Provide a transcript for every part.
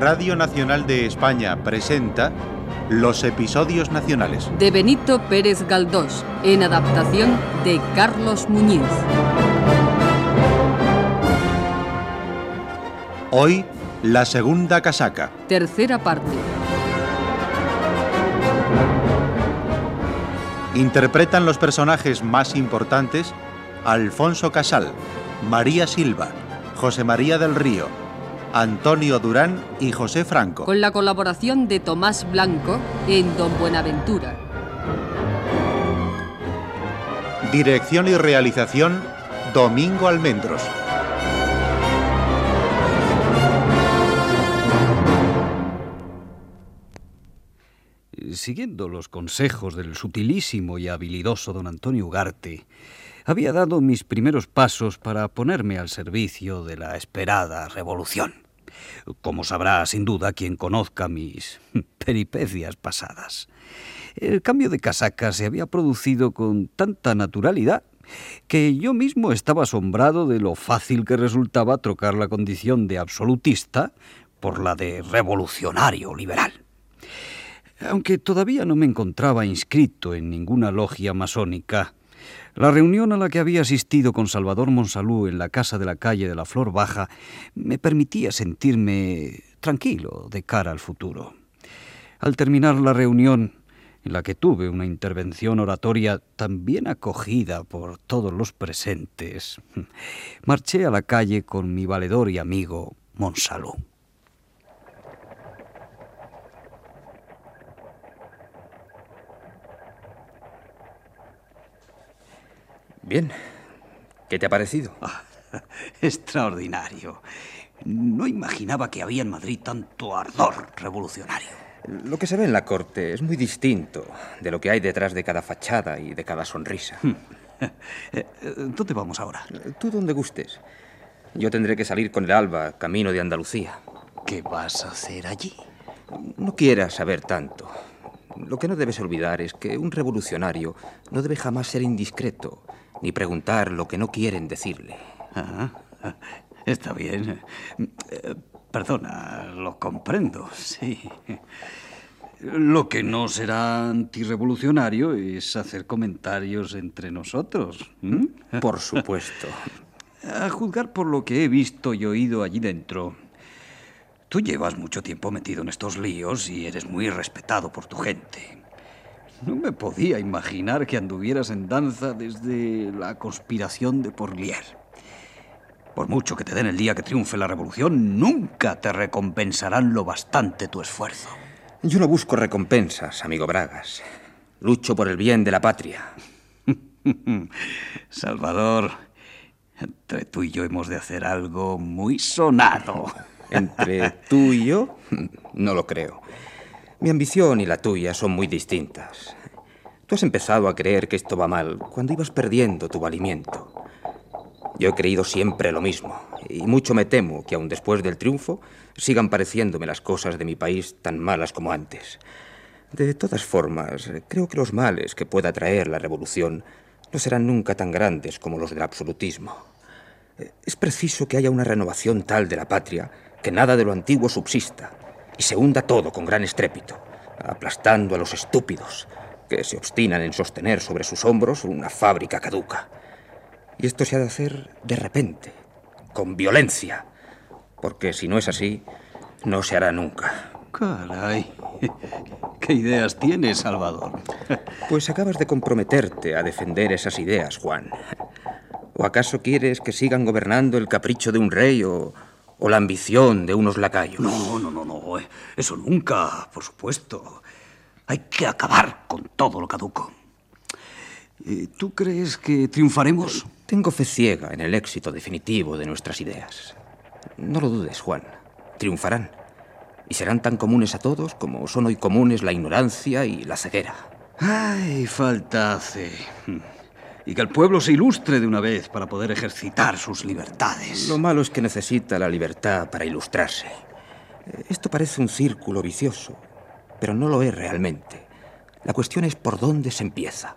Radio Nacional de España presenta Los episodios nacionales. De Benito Pérez Galdós, en adaptación de Carlos Muñiz. Hoy, la segunda casaca. Tercera parte. Interpretan los personajes más importantes Alfonso Casal, María Silva, José María del Río, Antonio Durán y José Franco. Con la colaboración de Tomás Blanco en Don Buenaventura. Dirección y realización Domingo Almendros. Siguiendo los consejos del sutilísimo y habilidoso don Antonio Ugarte, había dado mis primeros pasos para ponerme al servicio de la esperada revolución. Como sabrá sin duda quien conozca mis peripecias pasadas. El cambio de casaca se había producido con tanta naturalidad que yo mismo estaba asombrado de lo fácil que resultaba trocar la condición de absolutista por la de revolucionario liberal. Aunque todavía no me encontraba inscrito en ninguna logia masónica, la reunión a la que había asistido con Salvador Monsalú en la casa de la calle de la Flor Baja me permitía sentirme tranquilo de cara al futuro. Al terminar la reunión, en la que tuve una intervención oratoria tan bien acogida por todos los presentes, marché a la calle con mi valedor y amigo Monsalú. Bien. ¿Qué te ha parecido? Ah, extraordinario. No imaginaba que había en Madrid tanto ardor revolucionario. Lo que se ve en la corte es muy distinto de lo que hay detrás de cada fachada y de cada sonrisa. Hmm. ¿Dónde vamos ahora? Tú donde gustes. Yo tendré que salir con el alba, camino de Andalucía. ¿Qué vas a hacer allí? No quieras saber tanto. Lo que no debes olvidar es que un revolucionario no debe jamás ser indiscreto, ni preguntar lo que no quieren decirle. Ah, está bien. Perdona, lo comprendo, sí. Lo que no será antirrevolucionario es hacer comentarios entre nosotros. Por supuesto. A juzgar por lo que he visto y oído allí dentro, tú llevas mucho tiempo metido en estos líos y eres muy respetado por tu gente. No me podía imaginar que anduvieras en danza desde la conspiración de Porlier. Por mucho que te den el día que triunfe la revolución, nunca te recompensarán lo bastante tu esfuerzo. Yo no busco recompensas, amigo Bragas. Lucho por el bien de la patria. Salvador, entre tú y yo hemos de hacer algo muy sonado. ¿Entre tú y yo? No lo creo. Mi ambición y la tuya son muy distintas. Tú has empezado a creer que esto va mal cuando ibas perdiendo tu valimiento. Yo he creído siempre lo mismo, y mucho me temo que aun después del triunfo sigan pareciéndome las cosas de mi país tan malas como antes. De todas formas, creo que los males que pueda traer la revolución no serán nunca tan grandes como los del absolutismo. Es preciso que haya una renovación tal de la patria que nada de lo antiguo subsista y se hunda todo con gran estrépito, aplastando a los estúpidos que se obstinan en sostener sobre sus hombros una fábrica caduca. Y esto se ha de hacer de repente, con violencia, porque si no es así, no se hará nunca. Caray, ¿qué ideas tienes, Salvador? Pues acabas de comprometerte a defender esas ideas, Juan. ¿O acaso quieres que sigan gobernando el capricho de un rey o, o la ambición de unos lacayos. No, no, no, no. Eh, eso nunca, por supuesto. Hay que acabar con todo lo caduco. Eh, ¿Tú crees que triunfaremos? Tengo fe ciega en el éxito definitivo de nuestras ideas. No lo dudes, Juan. Triunfarán. Y serán tan comunes a todos como son hoy comunes la ignorancia y la ceguera. Ay, falta hace y que el pueblo se ilustre de una vez para poder ejercitar sus libertades. Lo malo es que necesita la libertad para ilustrarse. Esto parece un círculo vicioso, pero no lo es realmente. La cuestión es por dónde se empieza.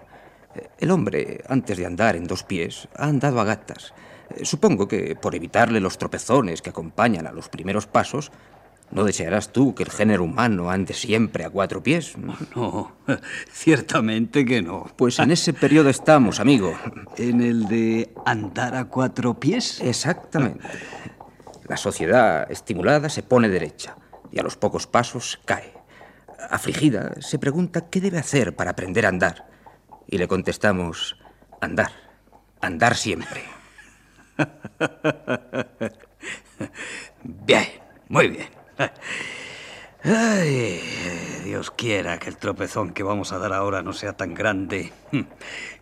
El hombre, antes de andar en dos pies, ha andado a gatas. Supongo que por evitarle los tropezones que acompañan a los primeros pasos, ¿No desearás tú que el género humano ande siempre a cuatro pies? No, ciertamente que no. Pues en ese periodo estamos, amigo. ¿En el de andar a cuatro pies? Exactamente. La sociedad estimulada se pone derecha y a los pocos pasos cae. Afligida, se pregunta qué debe hacer para aprender a andar. Y le contestamos, andar, andar siempre. Bien, muy bien. Ay, Que el tropezón que vamos a dar ahora no sea tan grande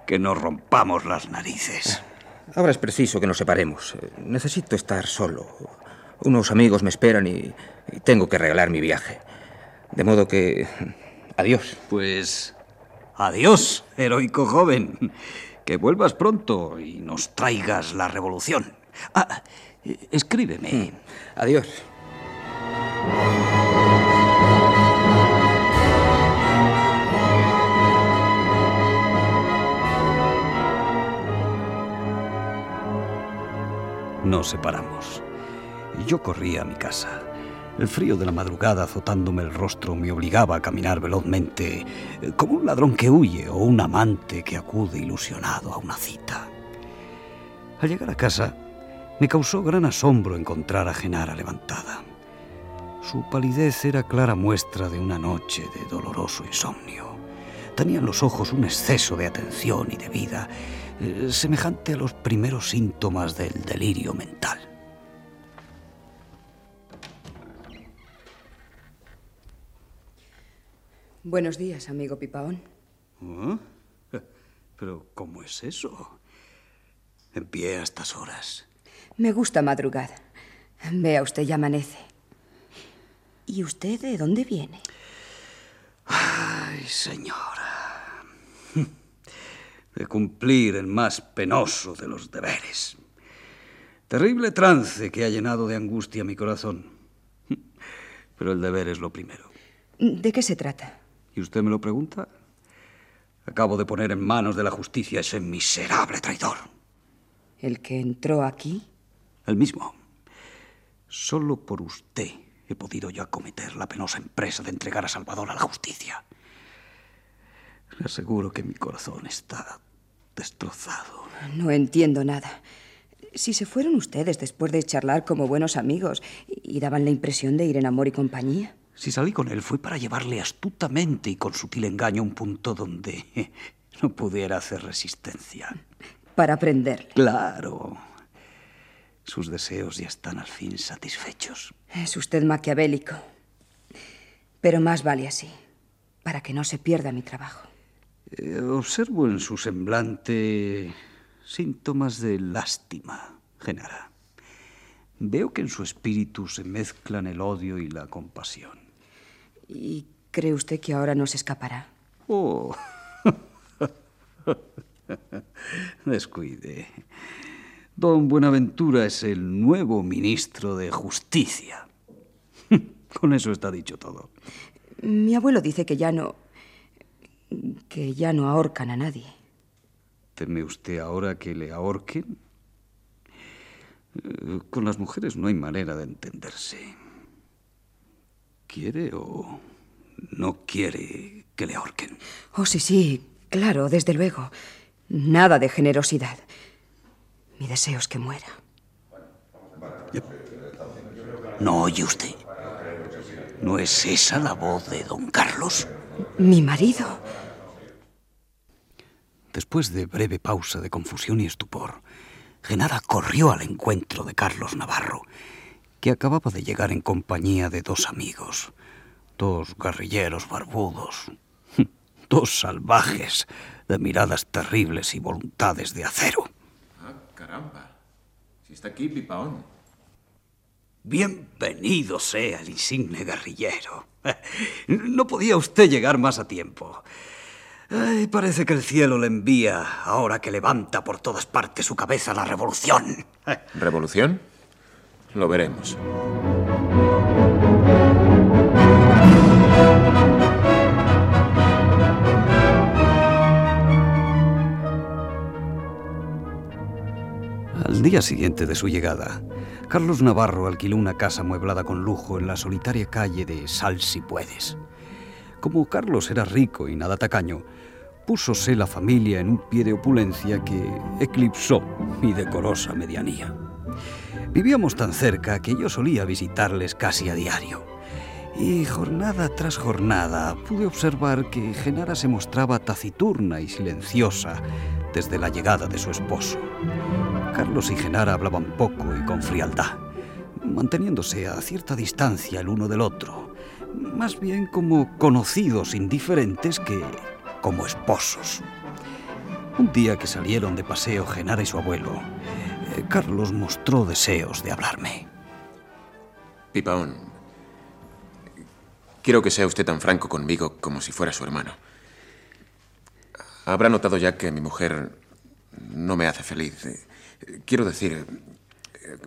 que nos rompamos las narices. Ahora es preciso que nos separemos. Necesito estar solo. Unos amigos me esperan y, tengo que regalar mi viaje. De modo que... Adiós. Pues... Adiós, heroico joven. Que vuelvas pronto y nos traigas la revolución. Ah, escríbeme. Mm. Adiós. Nos separamos. Yo corría a mi casa. El frío de la madrugada azotándome el rostro me obligaba a caminar velozmente, eh, como un ladrón que huye o un amante que acude ilusionado a una cita. Al llegar a casa, me causó gran asombro encontrar a Genara levantada. Su palidez era clara muestra de una noche de doloroso insomnio. Tenían los ojos un exceso de atención y de vida, semejante a los primeros síntomas del delirio mental. Buenos días, amigo Pipaón. ¿Ah? ¿Pero cómo es eso? En pie a estas horas. Me gusta madrugada. Vea usted, ya amanece. ¿Y usted de dónde viene? Ay, señora. De cumplir el más penoso de los deberes. Terrible trance que ha llenado de angustia mi corazón. Pero el deber es lo primero. ¿De qué se trata? ¿Y usted me lo pregunta? Acabo de poner en manos de la justicia a ese miserable traidor. ¿El que entró aquí? El mismo. Solo por usted he podido yo acometer la penosa empresa de entregar a Salvador a la justicia. Le aseguro que mi corazón está destrozado. No entiendo nada. Si se fueron ustedes después de charlar como buenos amigos y daban la impresión de ir en amor y compañía. Si salí con él fue para llevarle astutamente y con sutil engaño a un punto donde no pudiera hacer resistencia. Para aprender. Claro. Sus deseos ya están al fin satisfechos. Es usted maquiavélico. Pero más vale así, para que no se pierda mi trabajo. Eh, observo en su semblante síntomas de lástima, Genara. Veo que en su espíritu se mezclan el odio y la compasión. ¿Y cree usted que ahora no se escapará? Oh. Descuide. Don Buenaventura es el nuevo ministro de Justicia. Con eso está dicho todo. Mi abuelo dice que ya no. Que ya no ahorcan a nadie. ¿Teme usted ahora que le ahorquen? Eh, con las mujeres no hay manera de entenderse. ¿Quiere o no quiere que le ahorquen? Oh, sí, sí, claro, desde luego. Nada de generosidad. Mi deseo es que muera. ¿No oye usted? ¿No es esa la voz de don Carlos? Mi marido. Después de breve pausa de confusión y estupor, Genara corrió al encuentro de Carlos Navarro, que acababa de llegar en compañía de dos amigos, dos guerrilleros barbudos, dos salvajes de miradas terribles y voluntades de acero. Caramba. Si está aquí, Pipaón. Bienvenido sea el insigne guerrillero. No podía usted llegar más a tiempo. Ay, parece que el cielo le envía ahora que levanta por todas partes su cabeza la revolución. ¿Revolución? Lo veremos. Al día siguiente de su llegada, Carlos Navarro alquiló una casa mueblada con lujo en la solitaria calle de Sal si puedes. Como Carlos era rico y nada tacaño, púsose la familia en un pie de opulencia que eclipsó mi decorosa medianía. Vivíamos tan cerca que yo solía visitarles casi a diario. Y jornada tras jornada pude observar que Genara se mostraba taciturna y silenciosa desde la llegada de su esposo. Carlos y Genara hablaban poco y con frialdad, manteniéndose a cierta distancia el uno del otro, más bien como conocidos indiferentes que como esposos. Un día que salieron de paseo Genara y su abuelo, eh, Carlos mostró deseos de hablarme. Pipaón, quiero que sea usted tan franco conmigo como si fuera su hermano. Habrá notado ya que mi mujer no me hace feliz. Quiero decir,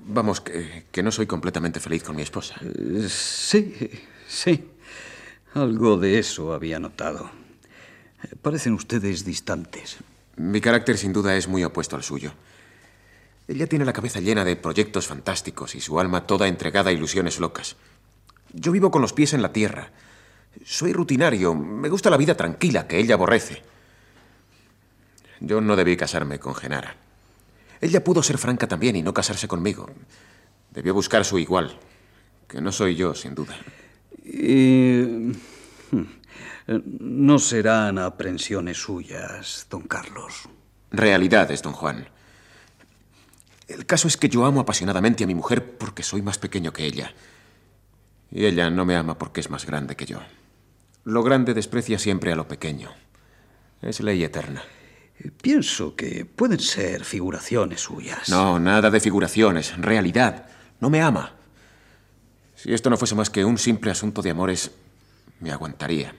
vamos, que, no soy completamente feliz con mi esposa. Sí, sí. Algo de eso había notado. Parecen ustedes distantes. Mi carácter sin duda es muy opuesto al suyo. Ella tiene la cabeza llena de proyectos fantásticos y su alma toda entregada a ilusiones locas. Yo vivo con los pies en la tierra. Soy rutinario. Me gusta la vida tranquila que ella aborrece. Yo no debí casarme con Genara. Ella pudo ser franca también y no casarse conmigo. Debió buscar su igual, que no soy yo, sin duda. Y... Hmm, no serán aprensiones suyas, don Carlos. Realidades, don Juan. El caso es que yo amo apasionadamente a mi mujer porque soy más pequeño que ella. Y ella no me ama porque es más grande que yo. Lo grande desprecia siempre a lo pequeño. Es ley eterna. Pienso que pueden ser figuraciones suyas. No, nada de figuraciones. Realidad. No me ama. Si esto no fuese más que un simple asunto de amores, me aguantaría.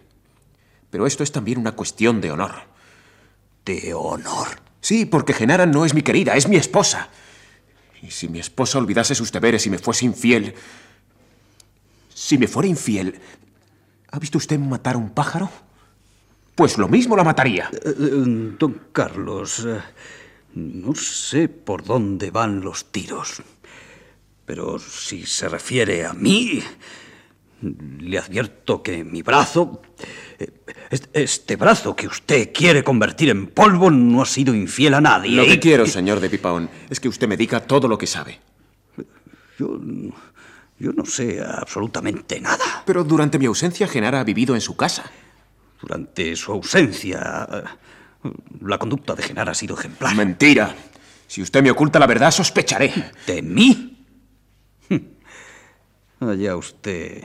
Pero esto es también una cuestión de honor. ¿De honor? Sí, porque Genara no es mi querida, es mi esposa. Y si mi esposa olvidase sus deberes y me fuese infiel... Si me fuera infiel... ¿Ha visto usted matar a un pájaro? pues lo mismo la mataría. Eh, eh, don Carlos, eh, no sé por dónde van los tiros, pero si se refiere a mí, le advierto que mi brazo, este brazo que usted quiere convertir en polvo, no ha sido infiel a nadie. Lo que quiero, señor de Pipaón, es que usted me diga todo lo que sabe. Yo, yo no sé absolutamente nada. Pero durante mi ausencia, Genara ha vivido en su casa. Durante su ausencia, la conducta de Genara ha sido ejemplar. Mentira. Si usted me oculta la verdad, sospecharé. ¿De mí? Allá usted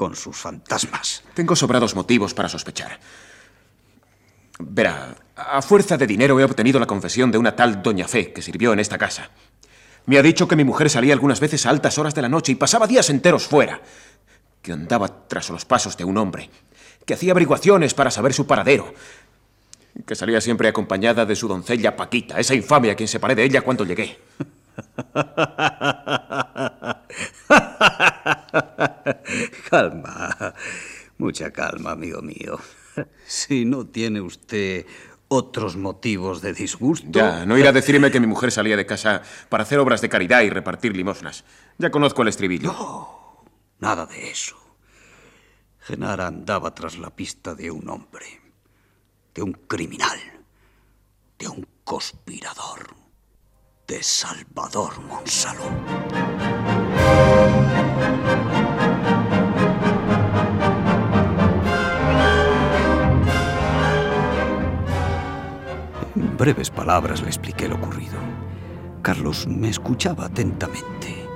con sus fantasmas. Tengo sobrados motivos para sospechar. Verá, a fuerza de dinero he obtenido la confesión de una tal Doña Fe que sirvió en esta casa. Me ha dicho que mi mujer salía algunas veces a altas horas de la noche y pasaba días enteros fuera, que andaba tras los pasos de un hombre que hacía averiguaciones para saber su paradero, que salía siempre acompañada de su doncella Paquita, esa infamia a quien separé de ella cuando llegué. calma, mucha calma, amigo mío. Si no tiene usted otros motivos de disgusto. Ya, no irá a decirme que mi mujer salía de casa para hacer obras de caridad y repartir limosnas. Ya conozco el estribillo. No, nada de eso. Genara andaba tras la pista de un hombre, de un criminal, de un conspirador, de Salvador Monsalud. En breves palabras le expliqué lo ocurrido. Carlos me escuchaba atentamente.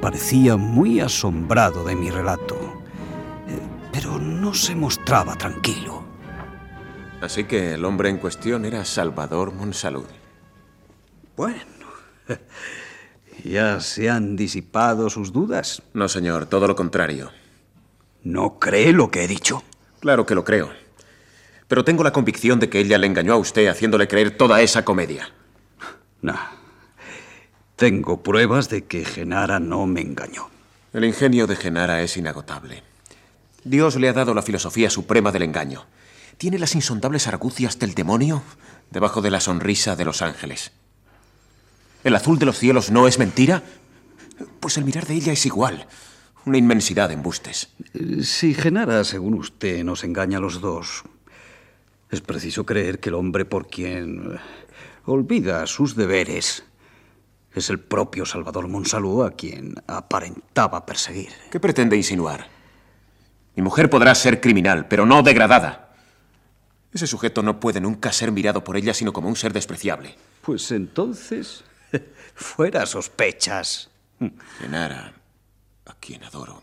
Parecía muy asombrado de mi relato pero no se mostraba tranquilo. Así que el hombre en cuestión era Salvador Monsalud. Bueno, ¿ya se han disipado sus dudas? No, señor, todo lo contrario. ¿No cree lo que he dicho? Claro que lo creo. Pero tengo la convicción de que ella le engañó a usted haciéndole creer toda esa comedia. No. Tengo pruebas de que Genara no me engañó. El ingenio de Genara es inagotable. Dios le ha dado la filosofía suprema del engaño. Tiene las insondables argucias del demonio debajo de la sonrisa de los ángeles. ¿El azul de los cielos no es mentira? Pues el mirar de ella es igual. Una inmensidad de embustes. Si Genara, según usted, nos engaña a los dos, es preciso creer que el hombre por quien olvida sus deberes es el propio Salvador Monsalud a quien aparentaba perseguir. ¿Qué pretende insinuar? Mi mujer podrá ser criminal, pero no degradada. Ese sujeto no puede nunca ser mirado por ella sino como un ser despreciable. Pues entonces, fuera sospechas. Genara, a quien adoro,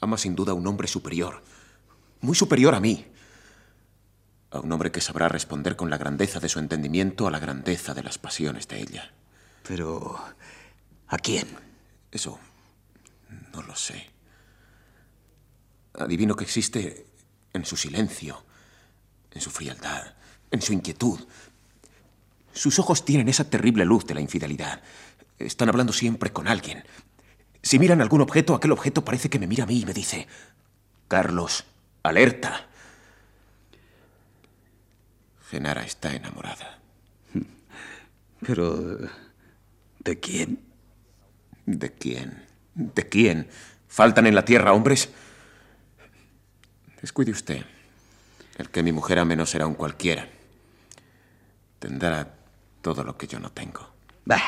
ama sin duda a un hombre superior, muy superior a mí. A un hombre que sabrá responder con la grandeza de su entendimiento a la grandeza de las pasiones de ella. Pero, ¿a quién? Eso, no lo sé. Adivino que existe en su silencio, en su frialdad, en su inquietud. Sus ojos tienen esa terrible luz de la infidelidad. Están hablando siempre con alguien. Si miran algún objeto, aquel objeto parece que me mira a mí y me dice, Carlos, alerta. Genara está enamorada. Pero, ¿de quién? ¿De quién? ¿De quién? ¿Faltan en la tierra hombres? Descuide usted. El que mi mujer ame no será un cualquiera. Tendrá todo lo que yo no tengo. Bah,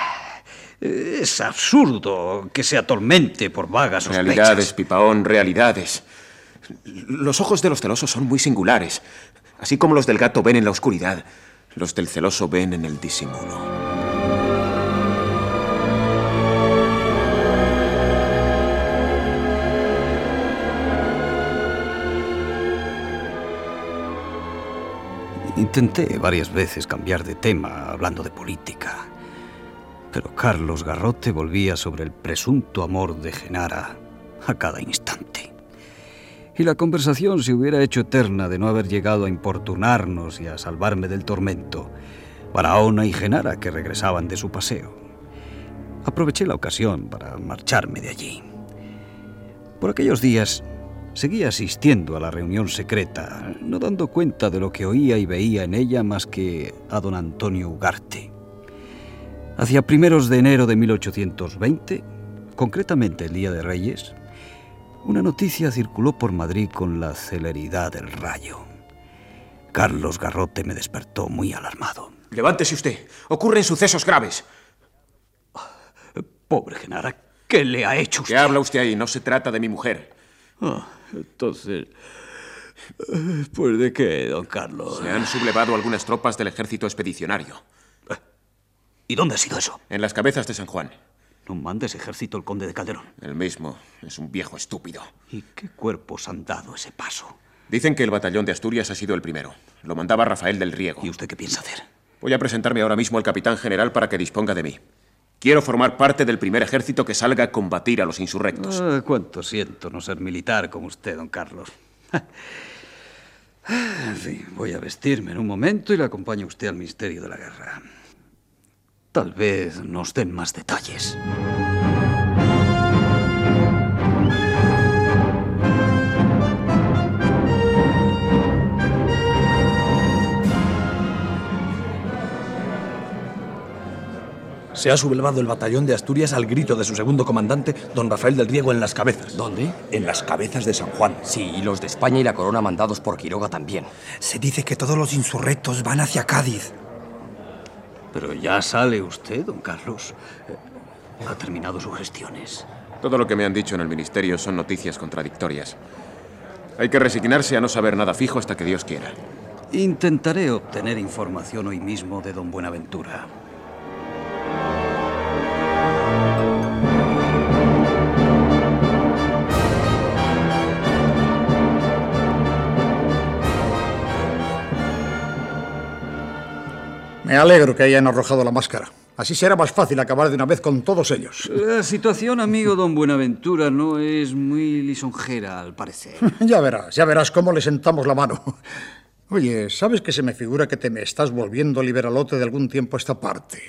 es absurdo que se atormente por vagas sospechas. Realidades, pipaón, realidades. Los ojos de los celosos son muy singulares. Así como los del gato ven en la oscuridad, los del celoso ven en el disimulo. Intenté varias veces cambiar de tema hablando de política, pero Carlos Garrote volvía sobre el presunto amor de Genara a cada instante. Y la conversación se hubiera hecho eterna de no haber llegado a importunarnos y a salvarme del tormento, Barahona y Genara que regresaban de su paseo. Aproveché la ocasión para marcharme de allí. Por aquellos días Seguía asistiendo a la reunión secreta, no dando cuenta de lo que oía y veía en ella más que a don Antonio Ugarte. Hacia primeros de enero de 1820, concretamente el Día de Reyes, una noticia circuló por Madrid con la celeridad del rayo. Carlos Garrote me despertó muy alarmado. Levántese usted. Ocurren sucesos graves. Pobre Genara, ¿qué le ha hecho usted? ¿Qué habla usted ahí? No se trata de mi mujer. Oh, entonces, ¿pues de qué, don Carlos? Se han sublevado algunas tropas del ejército expedicionario. ¿Y dónde ha sido eso? En las cabezas de San Juan. ¿No manda ese ejército el conde de Calderón? El mismo. Es un viejo estúpido. ¿Y qué cuerpos han dado ese paso? Dicen que el batallón de Asturias ha sido el primero. Lo mandaba Rafael del Riego. ¿Y usted qué piensa hacer? Voy a presentarme ahora mismo al capitán general para que disponga de mí. Quiero formar parte del primer ejército que salga a combatir a los insurrectos. Ah, cuánto siento no ser militar como usted, don Carlos. En fin, voy a vestirme en un momento y le acompaño a usted al misterio de la guerra. Tal vez nos den más detalles. Se ha sublevado el batallón de Asturias al grito de su segundo comandante, don Rafael del Riego, en las cabezas. ¿Dónde? En las cabezas de San Juan. Sí, y los de España y la corona mandados por Quiroga también. Se dice que todos los insurrectos van hacia Cádiz. Pero ya sale usted, don Carlos. Ha terminado sus gestiones. Todo lo que me han dicho en el ministerio son noticias contradictorias. Hay que resignarse a no saber nada fijo hasta que Dios quiera. Intentaré obtener información hoy mismo de don Buenaventura. Me alegro que hayan arrojado la máscara. Así será más fácil acabar de una vez con todos ellos. La situación, amigo don Buenaventura, no es muy lisonjera, al parecer. ya verás, ya verás cómo le sentamos la mano. Oye, ¿sabes que se me figura que te me estás volviendo liberalote de algún tiempo a esta parte?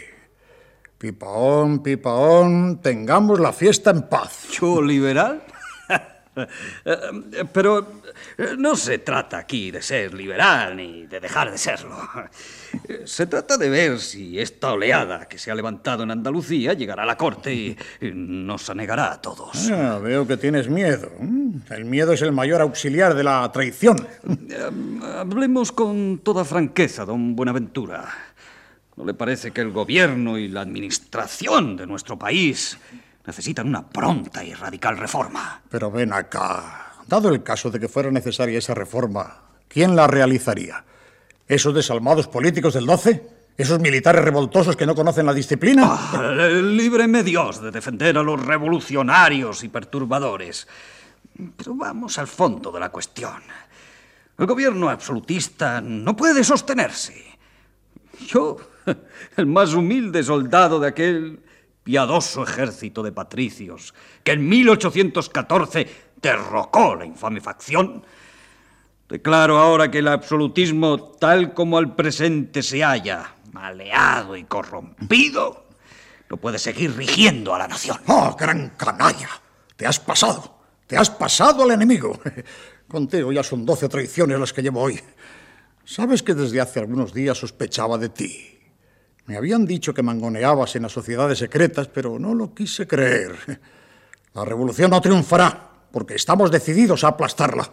Pipaón, pipaón, tengamos la fiesta en paz. ¿Yo liberal? Eh, pero eh, no se trata aquí de ser liberal ni de dejar de serlo. Se trata de ver si esta oleada que se ha levantado en Andalucía llegará a la corte y nos anegará a todos. Ah, veo que tienes miedo. El miedo es el mayor auxiliar de la traición. Hablemos con toda franqueza, don Buenaventura. ¿No le parece que el gobierno y la administración de nuestro país necesitan una pronta y radical reforma? Pero ven acá. Dado el caso de que fuera necesaria esa reforma, ¿quién la realizaría? ¿Esos desalmados políticos del 12? ¿Esos militares revoltosos que no conocen la disciplina? Ah, líbreme Dios de defender a los revolucionarios y perturbadores. Pero vamos al fondo de la cuestión. El gobierno absolutista no puede sostenerse. Yo, el más humilde soldado de aquel piadoso ejército de patricios que en 1814 derrocó la infame facción, declaro ahora que el absolutismo tal como al presente se halla, maleado y corrompido, no puede seguir rigiendo a la nación. ¡Oh, gran canalla! Te has pasado. Te has pasado al enemigo. Contigo ya son doce traiciones las que llevo hoy. Sabes que desde hace algunos días sospechaba de ti. Me habían dicho que mangoneabas en las sociedades secretas, pero no lo quise creer. La revolución no triunfará, porque estamos decididos a aplastarla.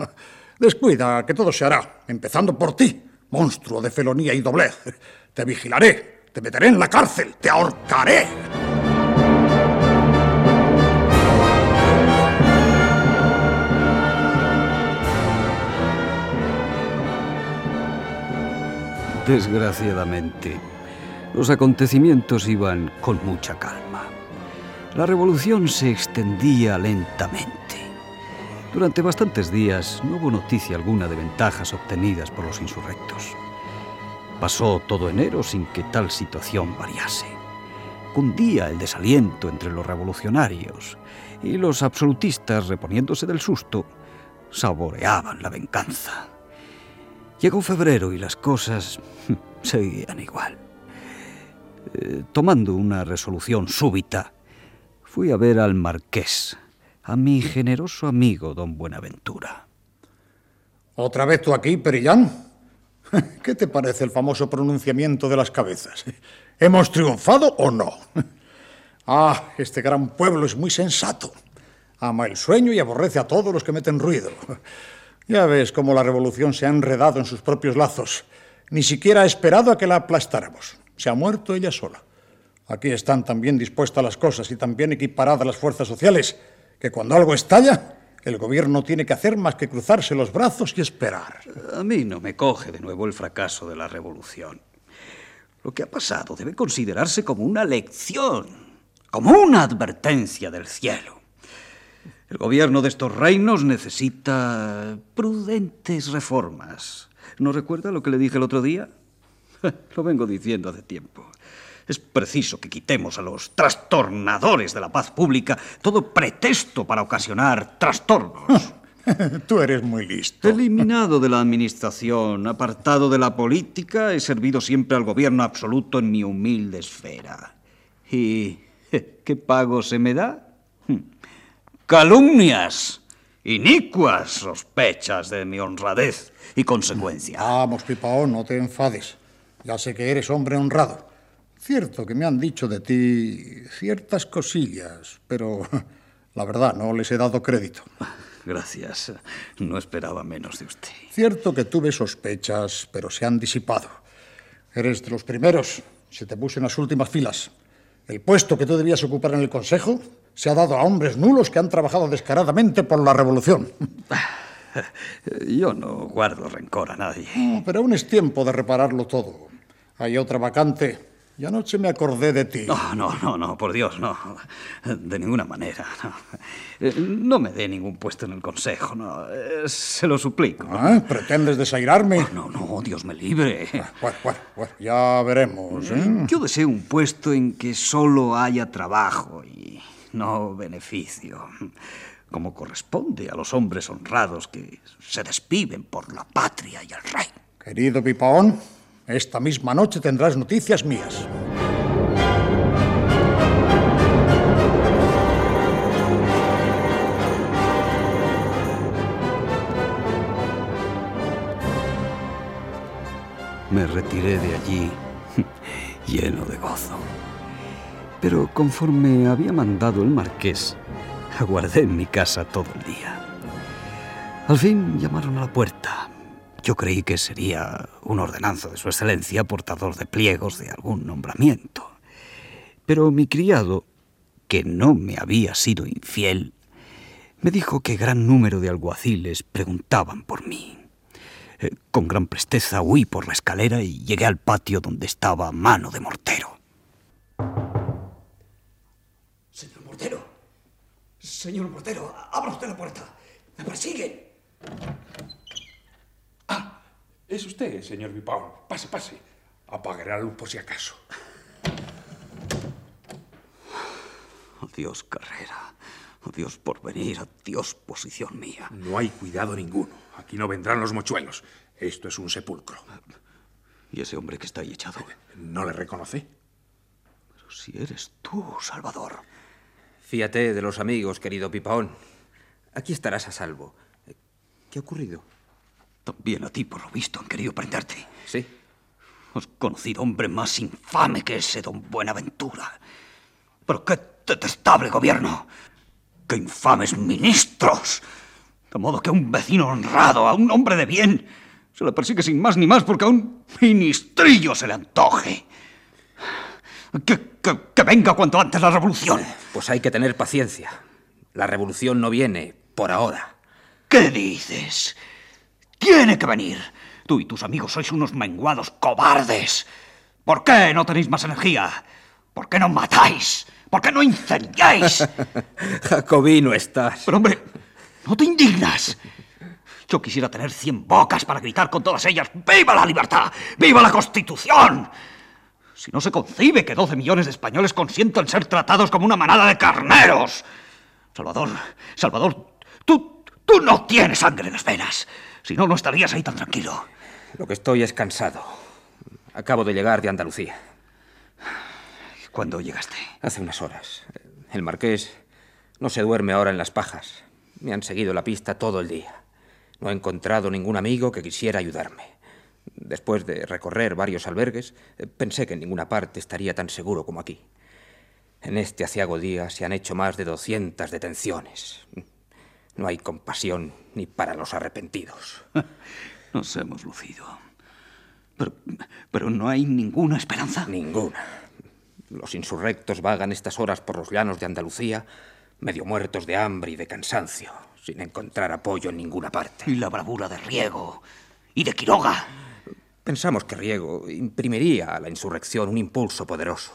Descuida, que todo se hará, empezando por ti, monstruo de felonía y doblez. Te vigilaré, te meteré en la cárcel, te ahorcaré. Desgraciadamente, los acontecimientos iban con mucha calma. La revolución se extendía lentamente. Durante bastantes días no hubo noticia alguna de ventajas obtenidas por los insurrectos. Pasó todo enero sin que tal situación variase. Cundía el desaliento entre los revolucionarios y los absolutistas, reponiéndose del susto, saboreaban la venganza. Llegó febrero y las cosas seguían igual. Tomando una resolución súbita, fui a ver al marqués, a mi generoso amigo don Buenaventura. ¿Otra vez tú aquí, Perillán? ¿Qué te parece el famoso pronunciamiento de las cabezas? ¿Hemos triunfado o no? Ah, este gran pueblo es muy sensato. Ama el sueño y aborrece a todos los que meten ruido. Ya ves cómo la revolución se ha enredado en sus propios lazos. Ni siquiera ha esperado a que la aplastáramos. Se ha muerto ella sola. Aquí están tan bien dispuestas las cosas y tan bien equiparadas las fuerzas sociales que cuando algo estalla, el gobierno tiene que hacer más que cruzarse los brazos y esperar. A mí no me coge de nuevo el fracaso de la revolución. Lo que ha pasado debe considerarse como una lección, como una advertencia del cielo. El gobierno de estos reinos necesita prudentes reformas. ¿No recuerda lo que le dije el otro día? Lo vengo diciendo hace tiempo. Es preciso que quitemos a los trastornadores de la paz pública todo pretexto para ocasionar trastornos. Tú eres muy listo. Eliminado de la administración, apartado de la política, he servido siempre al gobierno absoluto en mi humilde esfera. ¿Y qué pago se me da? calumnias, inicuas sospechas de mi honradez y consecuencia. Vamos, Pipaón, no te enfades. Ya sé que eres hombre honrado. Cierto que me han dicho de ti ciertas cosillas, pero la verdad no les he dado crédito. Gracias. No esperaba menos de usted. Cierto que tuve sospechas, pero se han disipado. Eres de los primeros. Se te puso en las últimas filas. El puesto que tú debías ocupar en el Consejo se ha dado a hombres nulos que han trabajado descaradamente por la revolución. Yo no guardo rencor a nadie. pero aún es tiempo de repararlo todo. Hay otra vacante. Y anoche me acordé de ti. No, no, no, no, por Dios, no. De ninguna manera. No, me dé ningún puesto en el consejo, no. Se lo suplico. ¿Ah? ¿Pretendes desairarme? no, no, Dios me libre. Ah, bueno, bueno, bueno, ya veremos. ¿eh? Yo deseo un puesto en que solo haya trabajo y no beneficio, como corresponde a los hombres honrados que se despiven por la patria y el rey. Querido Pipaón, esta misma noche tendrás noticias mías. Me retiré de allí lleno de gozo. Pero conforme había mandado el marqués, aguardé en mi casa todo el día. Al fin llamaron a la puerta. Yo creí que sería un ordenanza de su excelencia portador de pliegos de algún nombramiento. Pero mi criado, que no me había sido infiel, me dijo que gran número de alguaciles preguntaban por mí. Eh, con gran presteza huí por la escalera y llegué al patio donde estaba mano de mortero. Señor Mortero, señor Mortero, abra usted la puerta. Me persiguen. Es usted, señor Vipaul. Pase, pase. Apagaré la luz por si acaso. Adiós, carrera. Adiós por venir. Adiós, posición mía. No hay cuidado ninguno. Aquí no vendrán los mochuelos. Esto es un sepulcro. ¿Y ese hombre que está ahí echado? ¿No le reconoce? Pero si eres tú, Salvador. Fíate de los amigos, querido Pipaón. Aquí estarás a salvo. ¿Qué ha ocurrido? También a ti, por lo visto, han querido prenderte. Sí. Has conocido hombre más infame que ese don Buenaventura. Pero qué detestable gobierno. Qué infames ministros. De modo que a un vecino honrado, a un hombre de bien, se le persigue sin más ni más porque a un ministrillo se le antoje. Que, que, que venga cuanto antes la revolución. Pues hay que tener paciencia. La revolución no viene por ahora. ¿Qué dices? Tiene que venir. Tú y tus amigos sois unos menguados cobardes. ¿Por qué no tenéis más energía? ¿Por qué no matáis? ¿Por qué no incendiáis? Jacobino estás. Pero hombre, ¿no te indignas? Yo quisiera tener cien bocas para gritar con todas ellas ¡Viva la libertad! ¡Viva la Constitución! Si no se concibe que 12 millones de españoles consientan ser tratados como una manada de carneros. Salvador, Salvador, tú, tú no tienes sangre en las venas. Si no, no estarías ahí tan tranquilo. Lo que estoy es cansado. Acabo de llegar de Andalucía. ¿Cuándo llegaste? Hace unas horas. El marqués no se duerme ahora en las pajas. Me han seguido la pista todo el día. No he encontrado ningún amigo que quisiera ayudarme. Después de recorrer varios albergues, pensé que en ninguna parte estaría tan seguro como aquí. En este aciago día se han hecho más de 200 detenciones. No hay compasión ni para los arrepentidos. Nos hemos lucido. Pero, pero no hay ninguna esperanza. Ninguna. Los insurrectos vagan estas horas por los llanos de Andalucía, medio muertos de hambre y de cansancio, sin encontrar apoyo en ninguna parte. Y la bravura de Riego y de Quiroga. Pensamos que Riego imprimiría a la insurrección un impulso poderoso,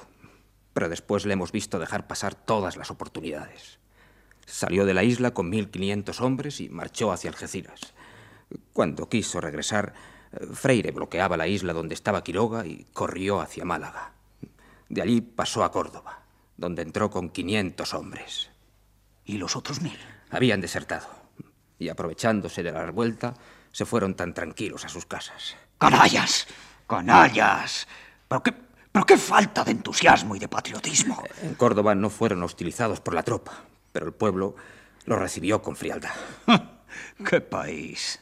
pero después le hemos visto dejar pasar todas las oportunidades. Salió de la isla con 1.500 hombres y marchó hacia Algeciras. Cuando quiso regresar, Freire bloqueaba la isla donde estaba Quiroga y corrió hacia Málaga. De allí pasó a Córdoba, donde entró con 500 hombres. ¿Y los otros mil? Habían desertado. Y aprovechándose de la revuelta, se fueron tan tranquilos a sus casas. ¡Canallas! ¡Canallas! ¿Pero qué, pero qué falta de entusiasmo y de patriotismo! En Córdoba no fueron hostilizados por la tropa, pero el pueblo los recibió con frialdad. ¡Qué país!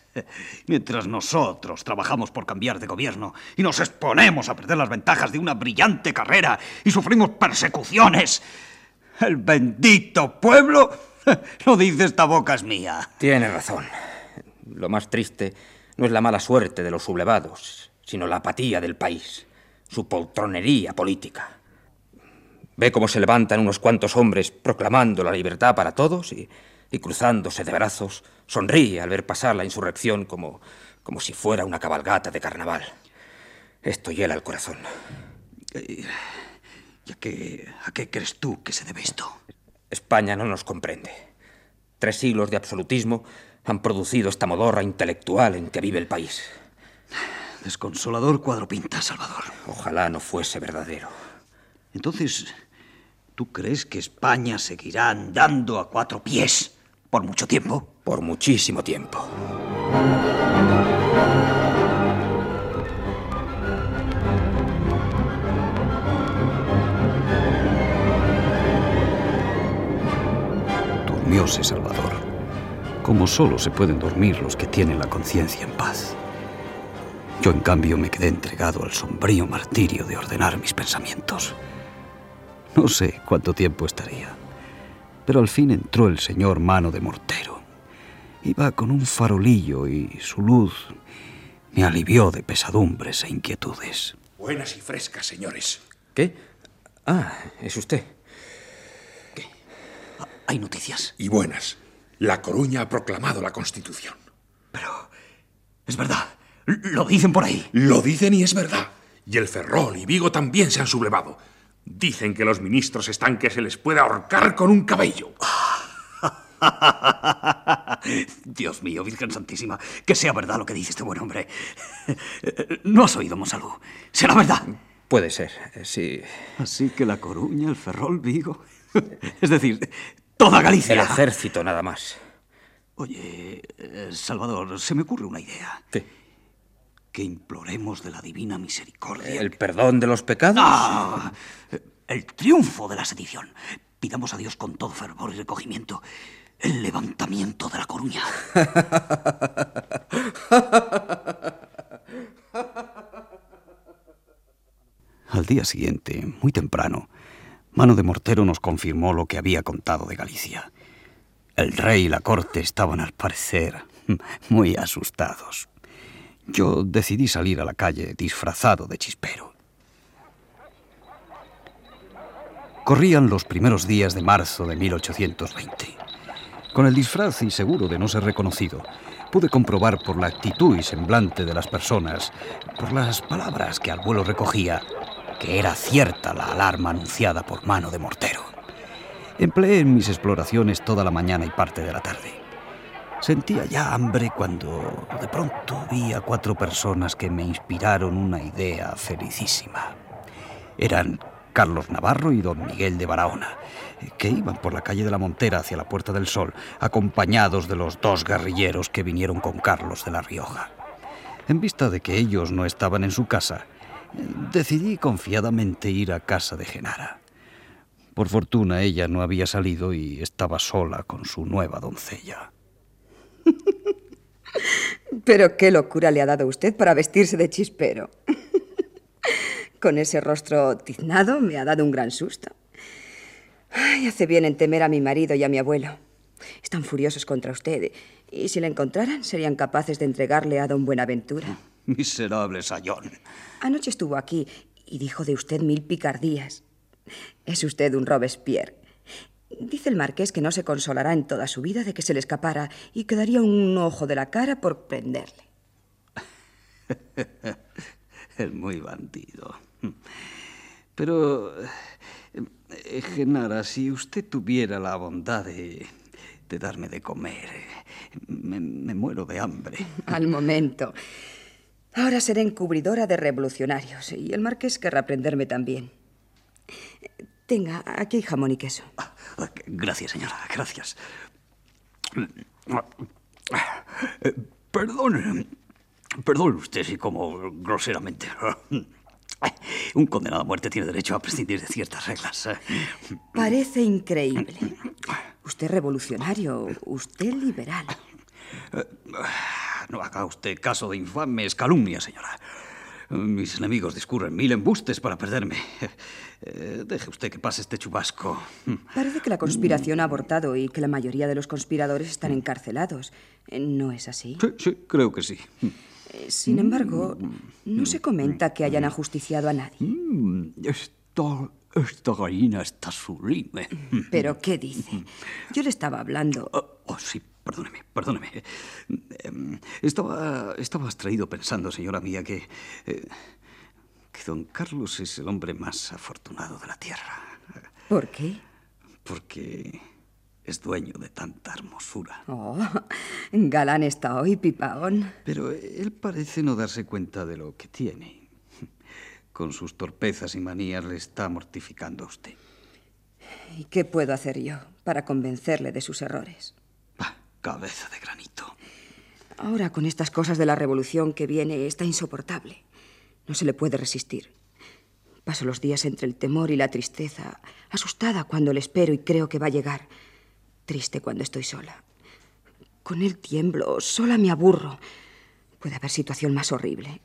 Mientras nosotros trabajamos por cambiar de gobierno y nos exponemos a perder las ventajas de una brillante carrera y sufrimos persecuciones, el bendito pueblo no dice esta boca es mía. Tiene razón. Lo más triste no es la mala suerte de los sublevados, sino la apatía del país, su poltronería política. Ve cómo se levantan unos cuantos hombres proclamando la libertad para todos y, y cruzándose de brazos, sonríe al ver pasar la insurrección como, como si fuera una cabalgata de carnaval. Esto hiela el corazón. ¿Y a qué, a qué crees tú que se debe esto? España no nos comprende. Tres siglos de absolutismo han producido esta modorra intelectual en que vive el país. Desconsolador cuadro pinta, Salvador. Ojalá no fuese verdadero. Entonces, ¿tú crees que España seguirá andando a cuatro pies por mucho tiempo? Por muchísimo tiempo. Durmióse Salvador, como solo se pueden dormir los que tienen la conciencia en paz. Yo, en cambio, me quedé entregado al sombrío martirio de ordenar mis pensamientos. No sé cuánto tiempo estaría, pero al fin entró el señor Mano de Mortero. Iba con un farolillo y su luz me alivió de pesadumbres e inquietudes. Buenas y frescas, señores. ¿Qué? Ah, es usted. ¿Qué? ¿Hay noticias? Y buenas. La Coruña ha proclamado la Constitución. Pero... Es verdad. Lo dicen por ahí. Lo dicen y es verdad. Y el Ferrol y Vigo también se han sublevado. Dicen que los ministros están que se les puede ahorcar con un cabello. Dios mío, Virgen Santísima, que sea verdad lo que dice este buen hombre. No has oído, Monsalud. ¿Será verdad? Puede ser, sí. Así que La Coruña, el Ferrol, Vigo. Es decir, toda Galicia. El ejército, nada más. Oye, eh, Salvador, se me ocurre una idea. ¿Qué? Que imploremos de la divina misericordia. ¿El perdón de los pecados? ¡Ah! El triunfo de la sedición. Pidamos a Dios con todo fervor y recogimiento el levantamiento de la Coruña. Al día siguiente, muy temprano, Mano de Mortero nos confirmó lo que había contado de Galicia. El rey y la corte estaban, al parecer, muy asustados. Yo decidí salir a la calle disfrazado de chispero. Corrían los primeros días de marzo de 1820. Con el disfraz y seguro de no ser reconocido, pude comprobar por la actitud y semblante de las personas, por las palabras que al vuelo recogía, que era cierta la alarma anunciada por mano de mortero. Empleé en mis exploraciones toda la mañana y parte de la tarde. Sentía ya hambre cuando de pronto vi a cuatro personas que me inspiraron una idea felicísima. Eran Carlos Navarro y don Miguel de Barahona, que iban por la calle de la Montera hacia la Puerta del Sol, acompañados de los dos guerrilleros que vinieron con Carlos de la Rioja. En vista de que ellos no estaban en su casa, decidí confiadamente ir a casa de Genara. Por fortuna ella no había salido y estaba sola con su nueva doncella. Pero qué locura le ha dado usted para vestirse de chispero. Con ese rostro tiznado me ha dado un gran susto. Ay, hace bien en temer a mi marido y a mi abuelo. Están furiosos contra usted y si la encontraran serían capaces de entregarle a don Buenaventura. Miserable sayón. Anoche estuvo aquí y dijo de usted mil picardías. Es usted un Robespierre. Dice el marqués que no se consolará en toda su vida de que se le escapara y quedaría un ojo de la cara por prenderle. es muy bandido. Pero, eh, Genara, si usted tuviera la bondad de, de darme de comer, me, me muero de hambre. Al momento. Ahora seré encubridora de revolucionarios y el marqués querrá prenderme también. Tenga, aquí hay jamón y queso. Gracias, señora, gracias. Perdone, perdone usted si como groseramente. Un condenado a muerte tiene derecho a prescindir de ciertas reglas. Parece increíble. Usted revolucionario, usted liberal. No haga usted caso de infames calumnias, señora. Mis enemigos discurren mil embustes para perderme. Eh, deje usted que pase este chubasco. Parece que la conspiración ha abortado y que la mayoría de los conspiradores están encarcelados. ¿No es así? Sí, sí, creo que sí. Eh, Sin embargo, no se comenta que hayan ajusticiado a nadie. Mm, Esta, esta gallina está sublime. ¿Pero qué dice? Yo le estaba hablando. Oh, oh, sí, perdóneme, perdóneme. Em, Estaba, estaba abstraído pensando, señora mía, que, eh, que don Carlos es el hombre más afortunado de la tierra. ¿Por qué? Porque es dueño de tanta hermosura. Oh, galán está hoy, pipaón. Pero él parece no darse cuenta de lo que tiene. Con sus torpezas y manías le está mortificando a usted. ¿Y qué puedo hacer yo para convencerle de sus errores? Cabeza de granito. Ahora, con estas cosas de la revolución que viene, está insoportable. No se le puede resistir. Paso los días entre el temor y la tristeza, asustada cuando le espero y creo que va a llegar, triste cuando estoy sola. Con él tiemblo, sola me aburro. Puede haber situación más horrible.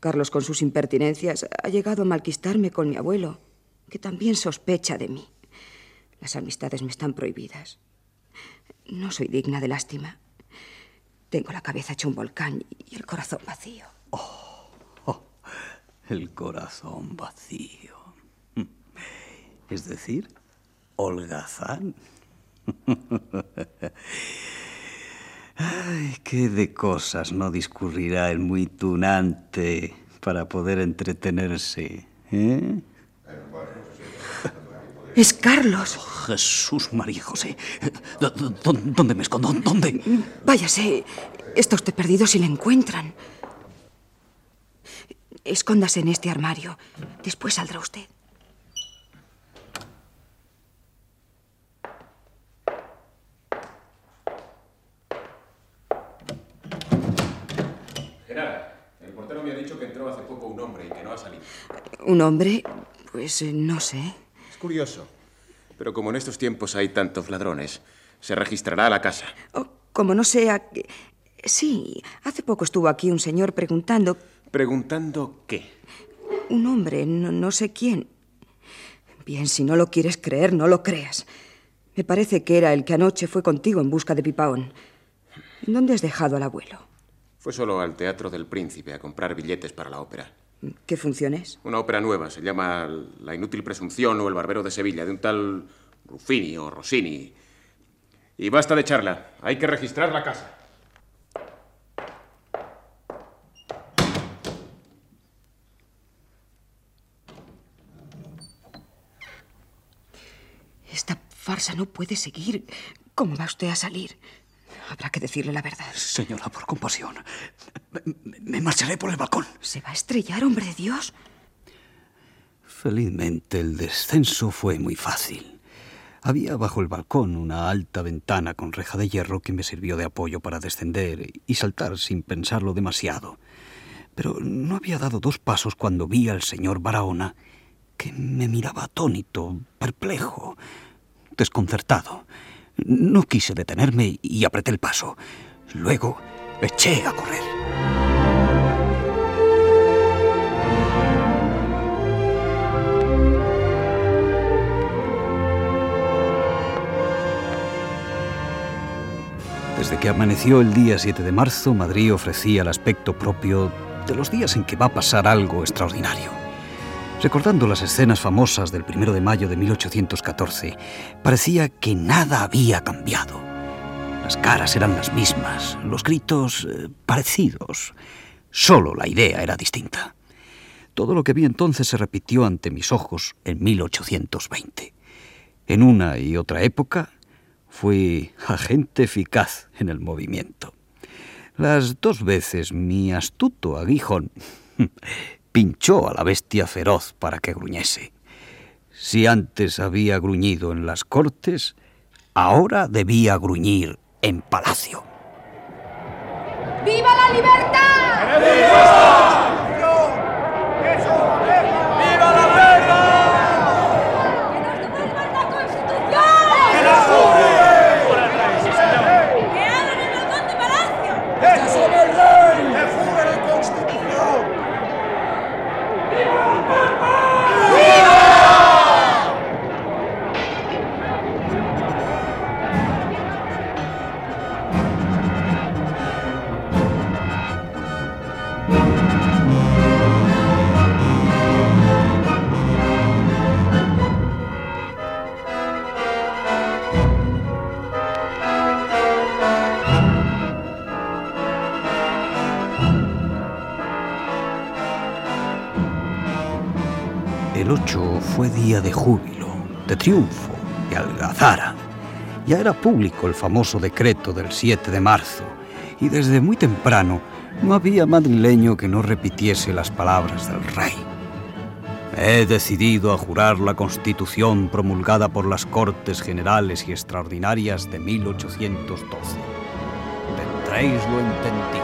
Carlos, con sus impertinencias, ha llegado a malquistarme con mi abuelo, que también sospecha de mí. Las amistades me están prohibidas. No soy digna de lástima. Tengo la cabeza hecha un volcán y el corazón vacío. Oh, oh, el corazón vacío. Es decir, holgazán. Ay, qué de cosas no discurrirá el muy tunante para poder entretenerse, ¿eh? Es Carlos. Oh, Jesús, María José. ¿Dónde me escondo? ¿Dónde? Váyase. Está usted perdido si le encuentran. Escóndase en este armario. Después saldrá usted. el portero me ha dicho que entró hace poco un hombre y que no ha salido. ¿Un hombre? Pues eh, no sé. Curioso. Pero como en estos tiempos hay tantos ladrones, se registrará la casa. Oh, como no sea... Sí, hace poco estuvo aquí un señor preguntando... ¿Preguntando qué? Un hombre, no, no sé quién. Bien, si no lo quieres creer, no lo creas. Me parece que era el que anoche fue contigo en busca de Pipaón. ¿Dónde has dejado al abuelo? Fue solo al Teatro del Príncipe a comprar billetes para la ópera. ¿Qué funciones? Una ópera nueva, se llama La inútil presunción o El barbero de Sevilla, de un tal Ruffini o Rossini. Y basta de charla, hay que registrar la casa. Esta farsa no puede seguir. ¿Cómo va usted a salir? Habrá que decirle la verdad. Señora, por compasión. Me, me marcharé por el balcón. ¿Se va a estrellar, hombre de Dios? Felizmente el descenso fue muy fácil. Había bajo el balcón una alta ventana con reja de hierro que me sirvió de apoyo para descender y saltar sin pensarlo demasiado. Pero no había dado dos pasos cuando vi al señor Barahona que me miraba atónito, perplejo, desconcertado. No quise detenerme y apreté el paso. Luego eché a correr. Desde que amaneció el día 7 de marzo, Madrid ofrecía el aspecto propio de los días en que va a pasar algo extraordinario. Recordando las escenas famosas del 1 de mayo de 1814, parecía que nada había cambiado. Las caras eran las mismas, los gritos eh, parecidos. Solo la idea era distinta. Todo lo que vi entonces se repitió ante mis ojos en 1820. En una y otra época fui agente eficaz en el movimiento. Las dos veces mi astuto aguijón pinchó a la bestia feroz para que gruñese. Si antes había gruñido en las cortes, ahora debía gruñir en palacio. ¡Viva la libertad! ¡Viva! ¡Viva 2008 fue día de júbilo, de triunfo, de algazara. Ya era público el famoso decreto del 7 de marzo y desde muy temprano no había madrileño que no repitiese las palabras del rey. He decidido a jurar la Constitución promulgada por las Cortes Generales y Extraordinarias de 1812. Tendréislo entendido.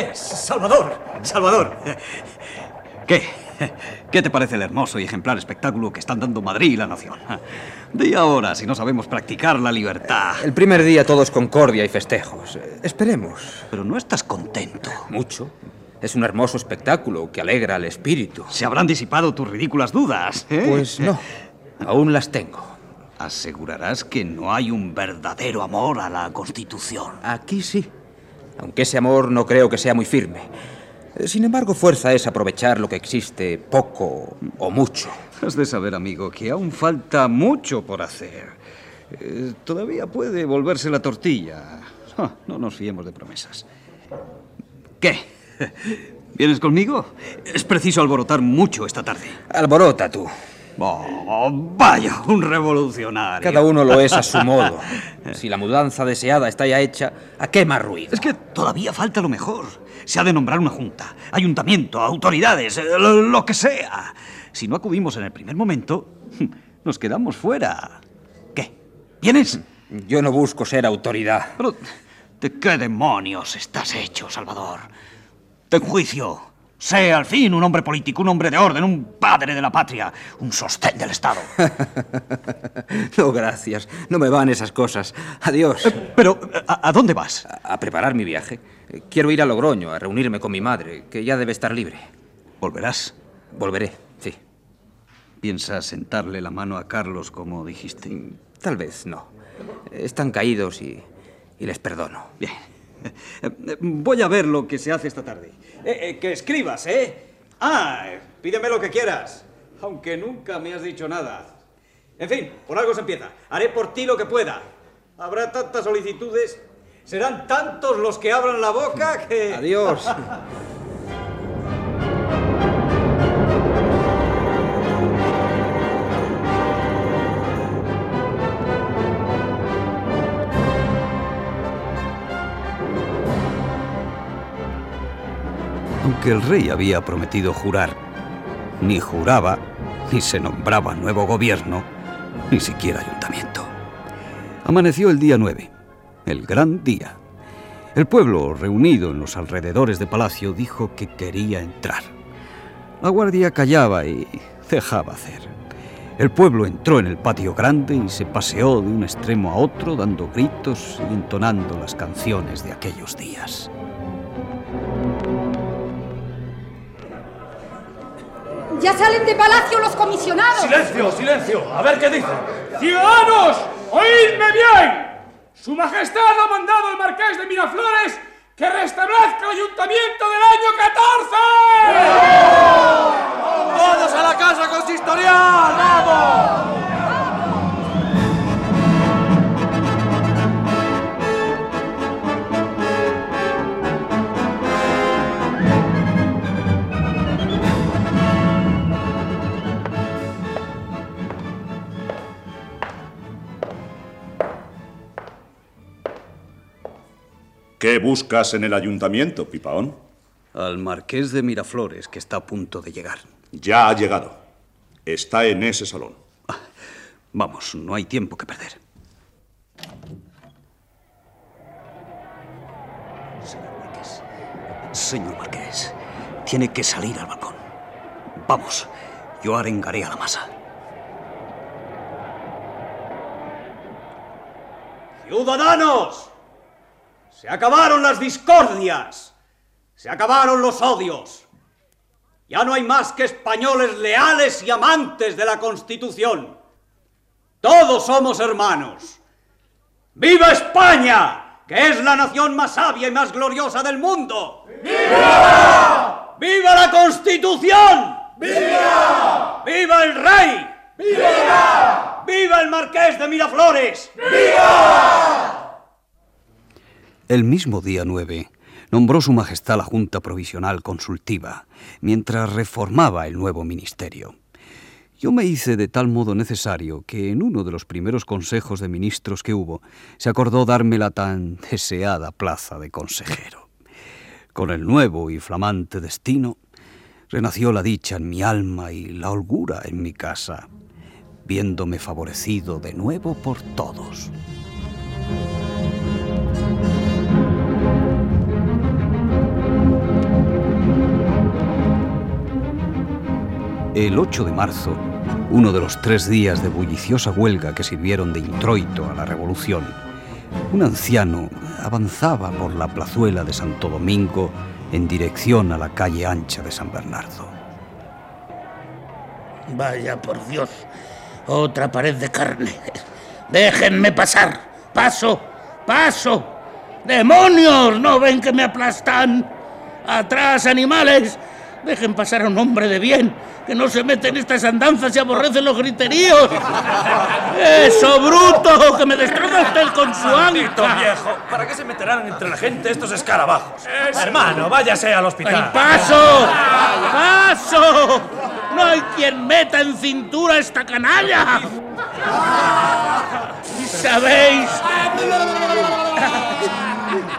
¡Eh, Salvador! ¡Salvador! ¿Qué? ¿Qué te parece el hermoso y ejemplar espectáculo que están dando Madrid y la nación? De ahora, si no sabemos practicar la libertad. El primer día todos concordia y festejos. Esperemos. Pero no estás contento. Mucho. Es un hermoso espectáculo que alegra al espíritu. Se habrán disipado tus ridículas dudas. ¿eh? Pues no. Aún las tengo. Asegurarás que no hay un verdadero amor a la Constitución. Aquí sí. Aunque ese amor no creo que sea muy firme. Sin embargo, fuerza es aprovechar lo que existe, poco o mucho. Has de saber, amigo, que aún falta mucho por hacer. Eh, todavía puede volverse la tortilla. Ah, no nos fiemos de promesas. ¿Qué? ¿Vienes conmigo? Es preciso alborotar mucho esta tarde. Alborota tú. Oh, vaya, un revolucionario. Cada uno lo es a su modo. Si la mudanza deseada está ya hecha, ¿a qué más ruido? Es que todavía falta lo mejor. Se ha de nombrar una junta, ayuntamiento, autoridades, eh, lo, lo que sea. Si no acudimos en el primer momento, nos quedamos fuera. ¿Qué? ¿Vienes? Yo no busco ser autoridad. Pero, ¿de qué demonios estás hecho, Salvador? Ten juicio. Sé al fin un hombre político, un hombre de orden, un padre de la patria, un sostén del Estado. no, gracias. No me van esas cosas. Adiós. Eh, pero, ¿a, a dónde vas? A, a, preparar mi viaje. Quiero ir a Logroño a reunirme con mi madre, que ya debe estar libre. ¿Volverás? Volveré, sí. ¿Piensas sentarle la mano a Carlos como dijiste? Tal vez no. Están caídos y, y les perdono. Bien. Voy a ver lo que se hace esta tarde. Eh, eh, que escribas, ¿eh? Ah, pídeme lo que quieras. Aunque nunca me has dicho nada. En fin, por algo se empieza. Haré por ti lo que pueda. Habrá tantas solicitudes. Serán tantos los que abran la boca que... Adiós. Aunque el rey había prometido jurar, ni juraba, ni se nombraba nuevo gobierno, ni siquiera ayuntamiento. Amaneció el día 9, el gran día. El pueblo, reunido en los alrededores de palacio, dijo que quería entrar. La guardia callaba y dejaba hacer. El pueblo entró en el patio grande y se paseó de un extremo a otro dando gritos y entonando las canciones de aquellos días. ¡Ya salen de palacio los comisionados! ¡Silencio, silencio! A ver qué dicen. ¡Ciudadanos! ¡Oídme bien! Su Majestad ha mandado al Marqués de Miraflores que restablezca el ayuntamiento del año 14. ¡Todos a la casa consistorial! ¡Vamos! ¿Qué buscas en el ayuntamiento, Pipaón? Al marqués de Miraflores, que está a punto de llegar. Ya ha llegado. Está en ese salón. Ah, vamos, no hay tiempo que perder. Señor Marqués. Señor Marqués. Tiene que salir al balcón. Vamos. Yo arengaré a la masa. ¡Ciudadanos! Se acabaron las discordias. Se acabaron los odios. Ya no hay más que españoles leales y amantes de la Constitución. Todos somos hermanos. ¡Viva España! Que es la nación más sabia y más gloriosa del mundo. ¡Viva! ¡Viva la Constitución! ¡Viva! ¡Viva el rey! ¡Viva! ¡Viva el marqués de Miraflores! ¡Viva! El mismo día 9 nombró Su Majestad la Junta Provisional Consultiva, mientras reformaba el nuevo ministerio. Yo me hice de tal modo necesario que en uno de los primeros consejos de ministros que hubo se acordó darme la tan deseada plaza de consejero. Con el nuevo y flamante destino, renació la dicha en mi alma y la holgura en mi casa, viéndome favorecido de nuevo por todos. El 8 de marzo, uno de los tres días de bulliciosa huelga que sirvieron de introito a la revolución, un anciano avanzaba por la plazuela de Santo Domingo en dirección a la calle ancha de San Bernardo. Vaya por Dios, otra pared de carne. Déjenme pasar. Paso, paso. ¡Demonios! ¿No ven que me aplastan? ¡Atrás, animales! Dejen pasar a un hombre de bien, que no se mete en estas andanzas y aborrece los griteríos. ¡Eso, bruto! ¡Que me destroza usted con su anca! viejo, ¿para qué se meterán entre la gente estos escarabajos? Hermano, váyase al hospital. ¡Ay, paso! ¡Paso! ¡No hay quien meta en cintura a esta canalla! ¿Sabéis?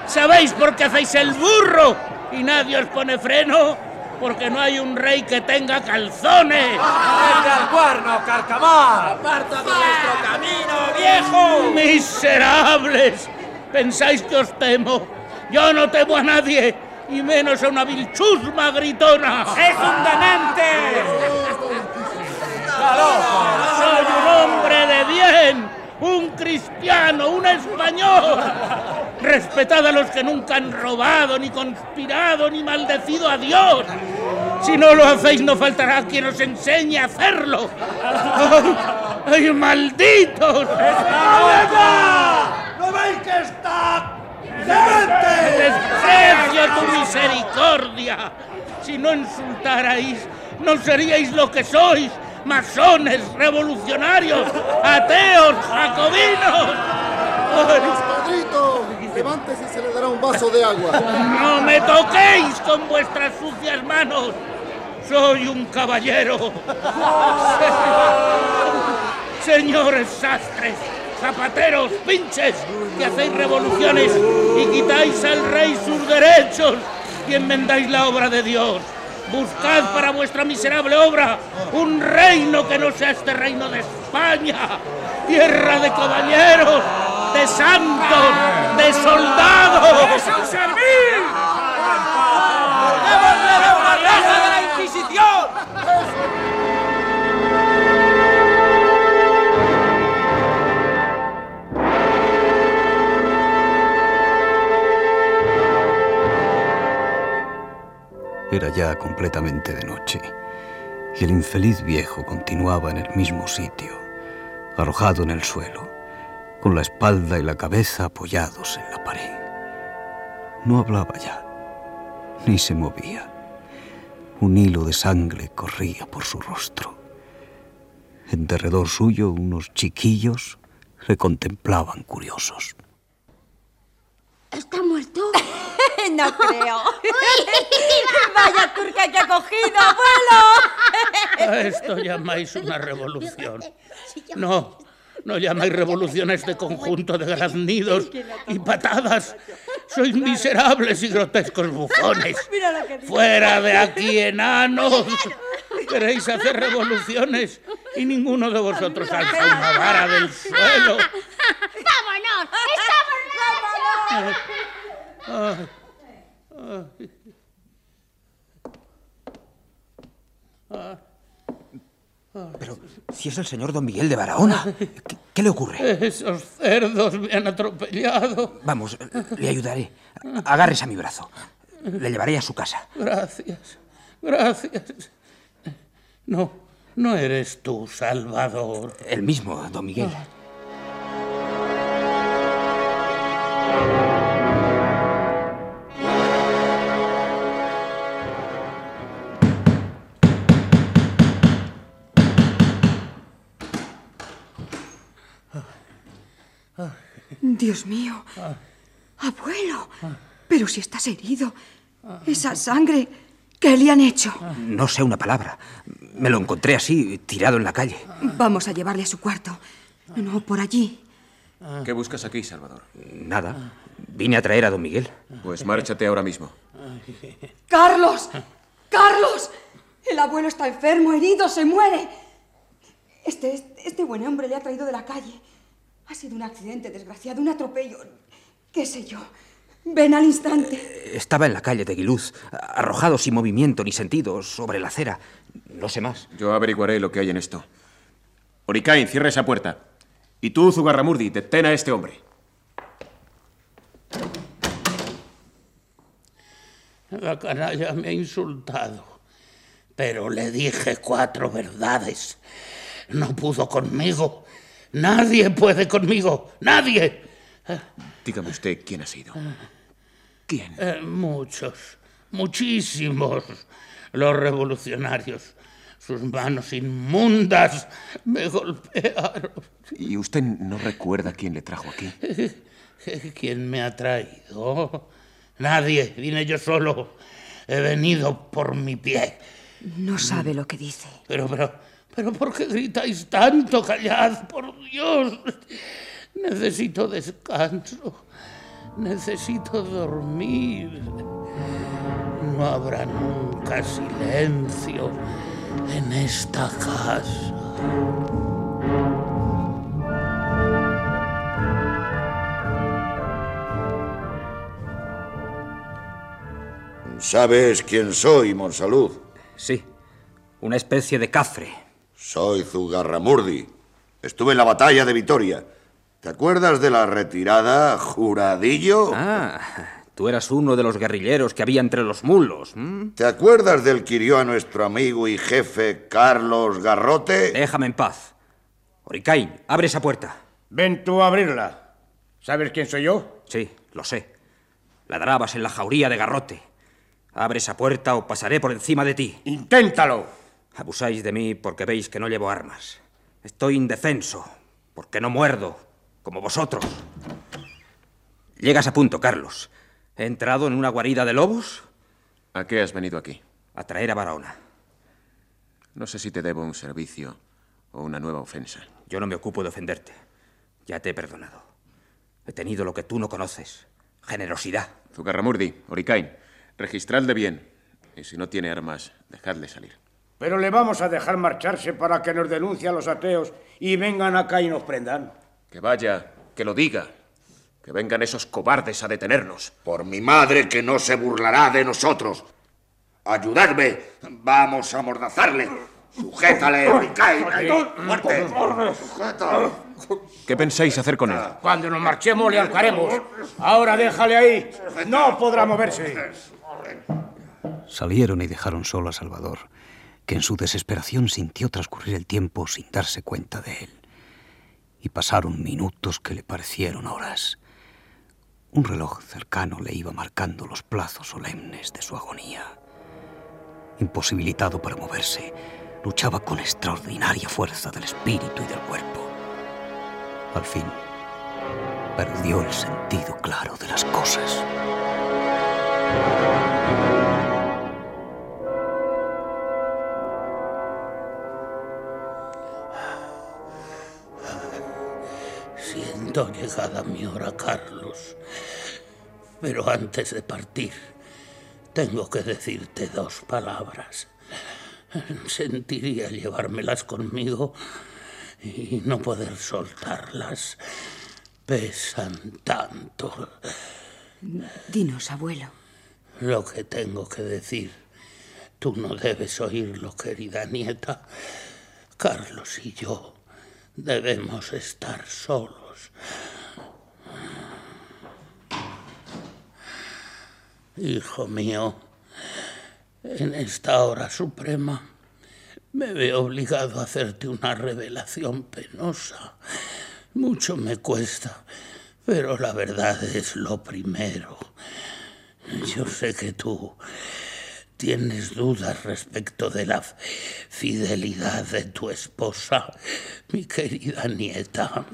¿Sabéis por qué hacéis el burro y nadie os pone freno? Porque no hay un rey que tenga calzones. ¡Venga al cuerno, carcamá! ¡Aparta de nuestro camino, viejo! ¡Miserables! ¿Pensáis que os temo? Yo no temo a nadie, y menos a una vil chusma gritona. ¡Es un demente! Soy un hombre de bien, un cristiano, un español. Respetad a los que nunca han robado, ni conspirado, ni maldecido a Dios. Si no lo hacéis, no faltará quien os enseñe a hacerlo. ¡Ay, ay, malditos! ¿No veis que está ¡Desprecio tu misericordia! Si no insultarais, no seríais lo que sois, masones, revolucionarios, ateos, jacobinos. Padrito, levántese y se le dará un vaso de agua. ¡No me toquéis con vuestras sucias manos! Soy un caballero. Señores sastres, zapateros, pinches, que hacéis revoluciones y quitáis al rey sus derechos y enmendáis la obra de Dios. Buscad para vuestra miserable obra un reino que no sea este reino de España, tierra de caballeros, de santos, de soldados. ¡Es un servil! ¡Devolver una raza de la Inquisición! Era ya completamente de noche, y el infeliz viejo continuaba en el mismo sitio, arrojado en el suelo, con la espalda y la cabeza apoyados en la pared. No hablaba ya, ni se movía. Un hilo de sangre corría por su rostro. En derredor suyo unos chiquillos le contemplaban curiosos. ¿Está muerto? no creo. Vaya turca que ha cogido, abuelo. A esto llamáis una revolución. No, no llamáis revolución a este conjunto de graznidos y patadas. Sois miserables y grotescos bufones. ¡Fuera de aquí, enanos! Queréis hacer revoluciones y ninguno de vosotros alza una vara del suelo. ¡Vámonos! ¡Estamos Ay, ay. Ah. Pero si es el señor don Miguel de Barahona, ¿qué, qué le ocurre? Esos cerdos me han atropellado. Vamos, le ayudaré. Agárrese a mi brazo. Le llevaré a su casa. Gracias, gracias. No, no eres tú, Salvador. El mismo, don Miguel. Dios mío. Abuelo. Pero si estás herido. Esa sangre. ¿Qué le han hecho? No sé una palabra. Me lo encontré así, tirado en la calle. Vamos a llevarle a su cuarto. No, por allí. ¿Qué buscas aquí, Salvador? Nada. Vine a traer a don Miguel. Pues márchate ahora mismo. ¡Carlos! ¡Carlos! El abuelo está enfermo, herido, se muere. Este, este, este buen hombre le ha traído de la calle. Ha sido un accidente desgraciado, un atropello. ¿Qué sé yo? Ven al instante. Estaba en la calle de Guiluz, arrojado sin movimiento ni sentido sobre la acera. No sé más. Yo averiguaré lo que hay en esto. Oricain, cierra esa puerta. Y tú, Zugarramurdi, detén a este hombre. La canalla me ha insultado, pero le dije cuatro verdades. No pudo conmigo. Nadie puede conmigo. Nadie. Dígame usted quién ha sido. ¿Quién? Eh, muchos, muchísimos. Los revolucionarios. Sus manos inmundas me golpearon. ¿Y usted no recuerda quién le trajo aquí? ¿Quién me ha traído? Nadie. Vine yo solo. He venido por mi pie. No sabe lo que dice. Pero, pero, pero, ¿por qué gritáis tanto? Callad, por Dios. Necesito descanso. Necesito dormir. No habrá nunca silencio en esta casa. ¿Sabes quién soy, Monsalud? Sí, una especie de cafre. Soy Zugarramurdi. Estuve en la batalla de Vitoria. ¿Te acuerdas de la retirada, juradillo? Ah, tú eras uno de los guerrilleros que había entre los mulos. ¿Te acuerdas del que hirió a nuestro amigo y jefe Carlos Garrote? Déjame en paz. Oricain, abre esa puerta. Ven tú a abrirla. ¿Sabes quién soy yo? Sí, lo sé. Ladrabas en la jauría de Garrote. Abre esa puerta o pasaré por encima de ti. ¡Inténtalo! Abusáis de mí porque veis que no llevo armas. Estoy indefenso, porque no muerdo, como vosotros. Llegas a punto, Carlos. ¿He entrado en una guarida de lobos? ¿A qué has venido aquí? A traer a Barahona. No sé si te debo un servicio o una nueva ofensa. Yo no me ocupo de ofenderte. Ya te he perdonado. He tenido lo que tú no conoces. Generosidad. Zugarramurdi, Oricain, registradle bien. Y si no tiene armas, dejadle salir. Pero le vamos a dejar marcharse para que nos denuncie a los ateos y vengan acá y nos prendan. Que vaya, que lo diga. Que vengan esos cobardes a detenernos. Por mi madre que no se burlará de nosotros. Ayudadme. Vamos a amordazarle. Sujétale. ¿Qué pensáis hacer con él? Cuando nos marchemos le ahorcaremos. Ahora déjale ahí. No podrá moverse. Salieron y dejaron solo a Salvador, que en su desesperación sintió transcurrir el tiempo sin darse cuenta de él. Y pasaron minutos que le parecieron horas. Un reloj cercano le iba marcando los plazos solemnes de su agonía. Imposibilitado para moverse, luchaba con extraordinaria fuerza del espíritu y del cuerpo. Al fin, perdió el sentido claro de las cosas. Siento llegada mi hora, Carlos. Pero antes de partir, tengo que decirte dos palabras. Sentiría llevármelas conmigo y no poder soltarlas. Pesan tanto. Dinos, abuelo. Lo que tengo que decir. Tú no debes oírlo, querida nieta. Carlos y yo debemos estar solos. Hijo mío, en esta hora suprema me veo obligado a hacerte una revelación penosa. Mucho me cuesta, pero la verdad es lo primero. Yo sé que tú tienes dudas respecto de la fidelidad de tu esposa, mi querida nieta.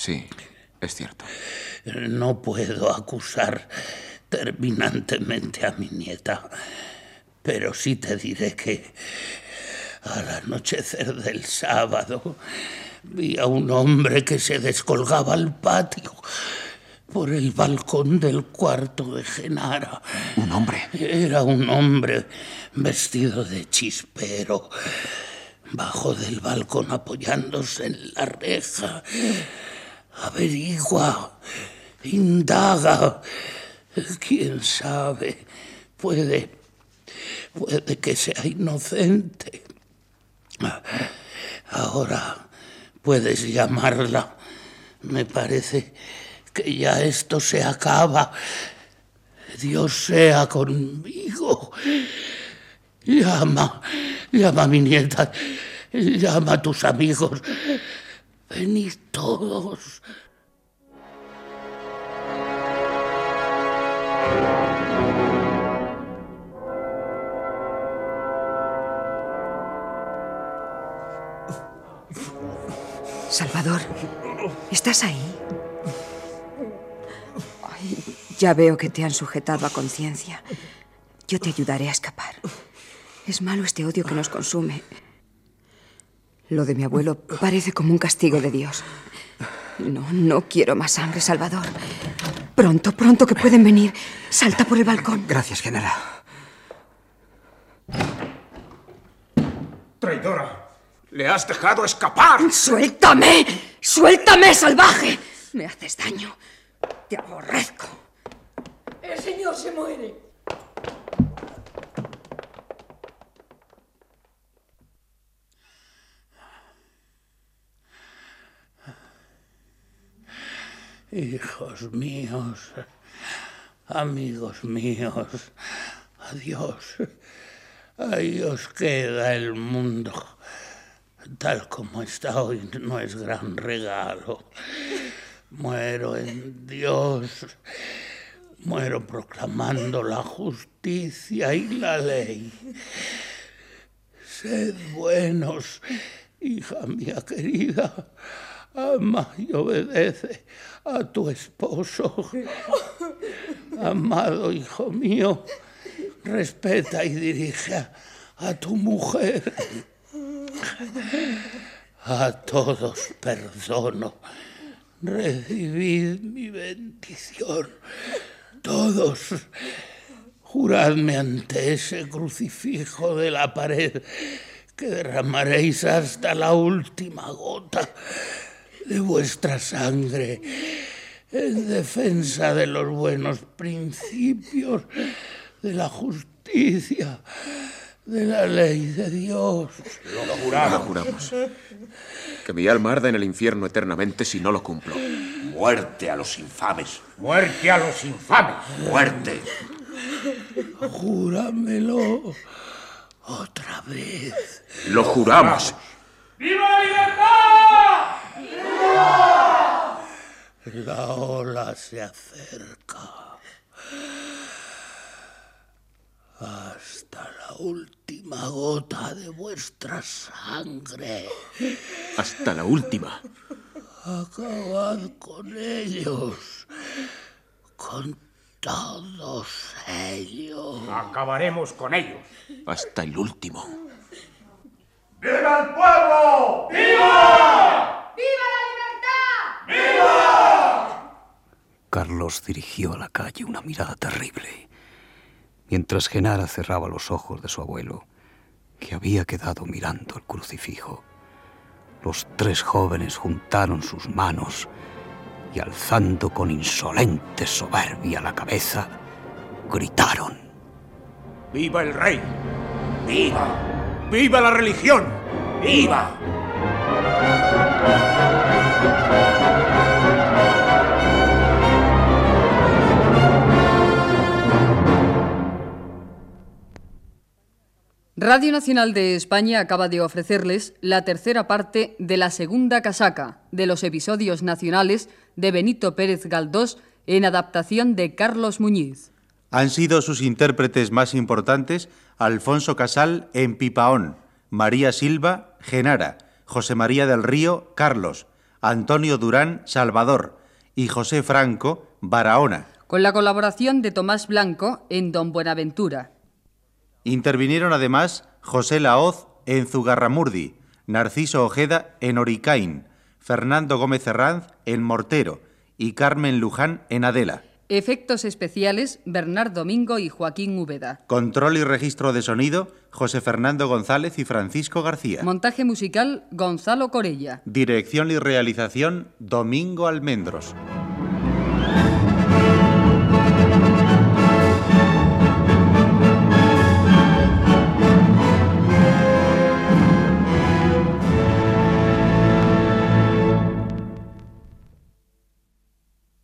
Sí, es cierto. No puedo acusar terminantemente a mi nieta, pero sí te diré que al anochecer del sábado vi a un hombre que se descolgaba al patio por el balcón del cuarto de Genara. ¿Un hombre? Era un hombre vestido de chispero, bajo del balcón apoyándose en la reja. Averigua, indaga, quién sabe, puede, puede que sea inocente. Ahora puedes llamarla. Me parece que ya esto se acaba. Dios sea conmigo. Llama, llama a mi nieta, llama a tus amigos. Venid todos. Salvador, ¿estás ahí? Ya veo que te han sujetado a conciencia. Yo te ayudaré a escapar. Es malo este odio que nos consume. Lo de mi abuelo parece como un castigo de Dios. No, no quiero más sangre, Salvador. Pronto, pronto que pueden venir. Salta por el balcón. Gracias, general. Traidora, le has dejado escapar. ¡Suéltame! ¡Suéltame, salvaje! Me haces daño. Te aborrezco. El señor se muere. Hijos míos, amigos míos, adiós. Ahí os queda el mundo. Tal como está hoy no es gran regalo. Muero en Dios. Muero proclamando la justicia y la ley. Sed buenos, hija mía querida. Ama y obedece a tu esposo. Amado hijo mío, respeta y dirige a, tu mujer. A todos perdono. Recibid mi bendición. Todos. Juradme ante ese crucifijo de la pared que derramaréis hasta la última gota de vuestra sangre en defensa de los buenos principios, de la justicia, de la ley de Dios. Lo juramos. Lo juramos. Que mi alma arda en el infierno eternamente si no lo cumplo. Muerte a los infames. Muerte a los infames. Muerte. Júramelo otra vez. Lo juramos. ¡Viva la libertad! La ola se acerca. Hasta la última gota de vuestra sangre. Hasta la última. Acabad con ellos. Con todos ellos. Acabaremos con ellos. Hasta el último. ¡Viva el pueblo! ¡Viva! ¡Viva la libertad! ¡Viva! Carlos dirigió a la calle una mirada terrible, mientras Genara cerraba los ojos de su abuelo, que había quedado mirando el crucifijo. Los tres jóvenes juntaron sus manos y alzando con insolente soberbia la cabeza, gritaron. ¡Viva el rey! ¡Viva! ¡Viva la religión! ¡Viva! Radio Nacional de España acaba de ofrecerles la tercera parte de la segunda casaca de los episodios nacionales de Benito Pérez Galdós en adaptación de Carlos Muñiz. Han sido sus intérpretes más importantes Alfonso Casal en Pipaón, María Silva, Genara, José María del Río, Carlos, Antonio Durán, Salvador y José Franco, Barahona. Con la colaboración de Tomás Blanco en Don Buenaventura. Intervinieron además José Laoz en Zugarramurdi, Narciso Ojeda en Oricain, Fernando Gómez Herranz en Mortero y Carmen Luján en Adela. Efectos especiales, Bernard Domingo y Joaquín Úbeda. Control y registro de sonido, José Fernando González y Francisco García. Montaje musical, Gonzalo Corella. Dirección y realización, Domingo Almendros.